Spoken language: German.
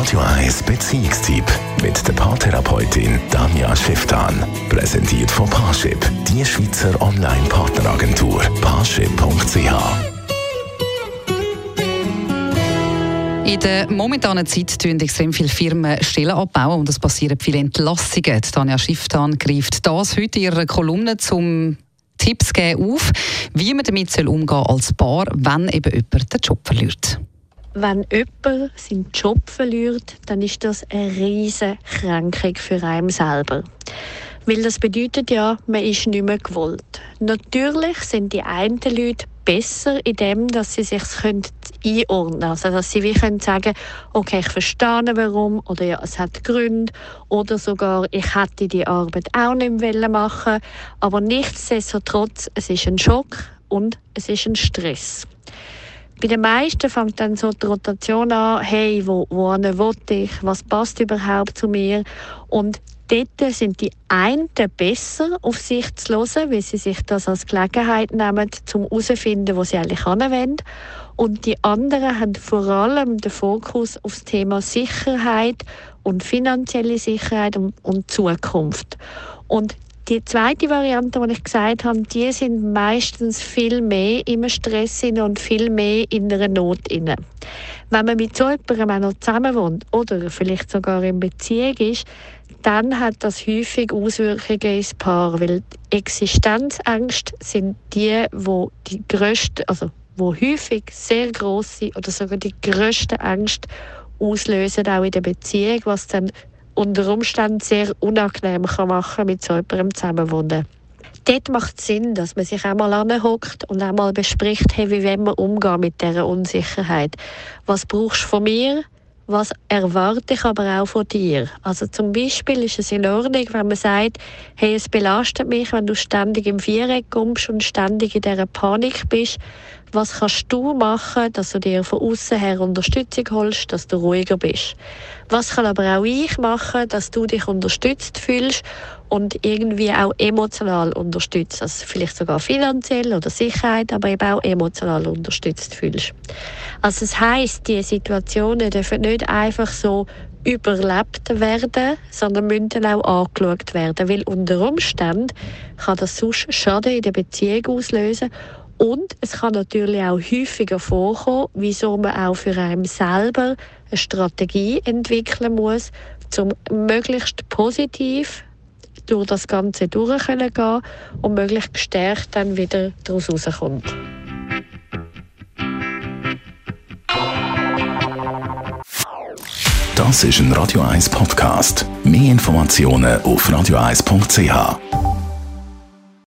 Radio 1 Beziehungstyp mit der Paartherapeutin Danja Schifftan. Präsentiert von Paarship, die Schweizer Online-Partneragentur. Paarship.ch In der momentanen Zeit tun extrem viele Firmen Stellen abbauen und es passieren viele Entlassungen. Tanja Schifftan greift das heute in ihrer Kolumne zum Tipps geben auf, wie man damit umgehen soll als Paar, wenn eben jemand den Job verliert. Wenn jemand seinen Job verliert, dann ist das eine riesige Kränkung für einen selber. Weil das bedeutet ja, man ist nicht mehr gewollt. Natürlich sind die einen Leute besser in dem, dass sie sich einordnen können. Also, dass sie wie können sagen, okay, ich verstehe warum, oder ja, es hat Gründe, oder sogar, ich hätte die Arbeit auch nicht mehr machen aber nichtsdestotrotz, es ist ein Schock und es ist ein Stress. Bei den meisten fängt dann so die Rotation an, hey, wo, wo will ich, was passt überhaupt zu mir und dort sind die einen besser auf sich zu hören, weil sie sich das als Gelegenheit nehmen, zum herauszufinden, wo sie eigentlich wollen. Und die anderen haben vor allem den Fokus auf das Thema Sicherheit und finanzielle Sicherheit und, und Zukunft. Und die zweite Variante, die ich gesagt habe, die sind meistens viel mehr im Stress und viel mehr in einer Not. Wenn man mit so jemandem auch noch zusammen wohnt oder vielleicht sogar in Beziehung ist, dann hat das häufig Auswirkungen ins Paar, weil Existenzängste sind die, wo die größte, also wo häufig sehr große oder sogar die größte Ängste auslösen, auch in der Beziehung, was dann unter Umständen sehr unangenehm machen mit so jemandem zusammenwohnen. Dort macht es Sinn, dass man sich einmal anhockt und einmal bespricht, hey, wie wollen wir umgehen mit dieser Unsicherheit. Was brauchst du von mir? Was erwarte ich aber auch von dir? Also zum Beispiel ist es in Ordnung, wenn man sagt, hey, es belastet mich, wenn du ständig im Viereck kommst und ständig in dieser Panik bist. Was kannst du machen, dass du dir von außen her Unterstützung holst, dass du ruhiger bist? Was kann aber auch ich machen, dass du dich unterstützt fühlst und irgendwie auch emotional unterstützt, also vielleicht sogar finanziell oder Sicherheit, aber eben auch emotional unterstützt fühlst. Also es heißt, die Situationen dürfen nicht einfach so überlebt werden, sondern müssen auch angeschaut werden, weil unter Umständen kann das sonst Schaden in der Beziehung auslösen. Und es kann natürlich auch häufiger vorkommen, wieso man auch für einen selber eine Strategie entwickeln muss, um möglichst positiv durch das Ganze durch gehen und möglichst gestärkt dann wieder daraus rauskommt. Das ist ein Radio 1 Podcast. Mehr Informationen auf radio1.ch.